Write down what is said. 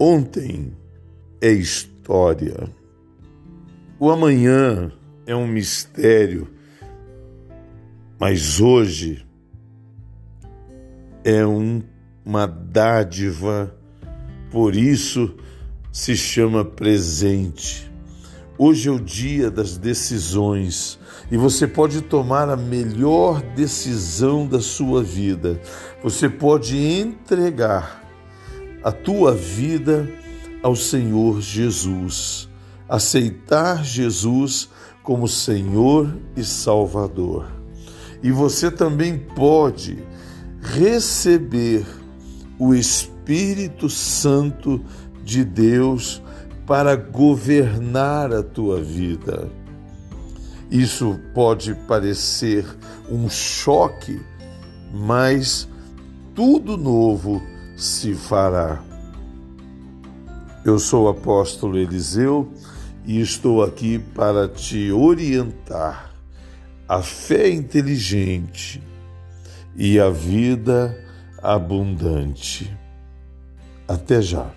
Ontem é história. O amanhã é um mistério, mas hoje é um, uma dádiva, por isso se chama presente. Hoje é o dia das decisões e você pode tomar a melhor decisão da sua vida. Você pode entregar a tua vida ao Senhor Jesus, aceitar Jesus como Senhor e Salvador. E você também pode receber o Espírito Santo de Deus para governar a tua vida. Isso pode parecer um choque, mas tudo novo se fará. Eu sou o apóstolo Eliseu e estou aqui para te orientar a fé inteligente e a vida abundante. Até já.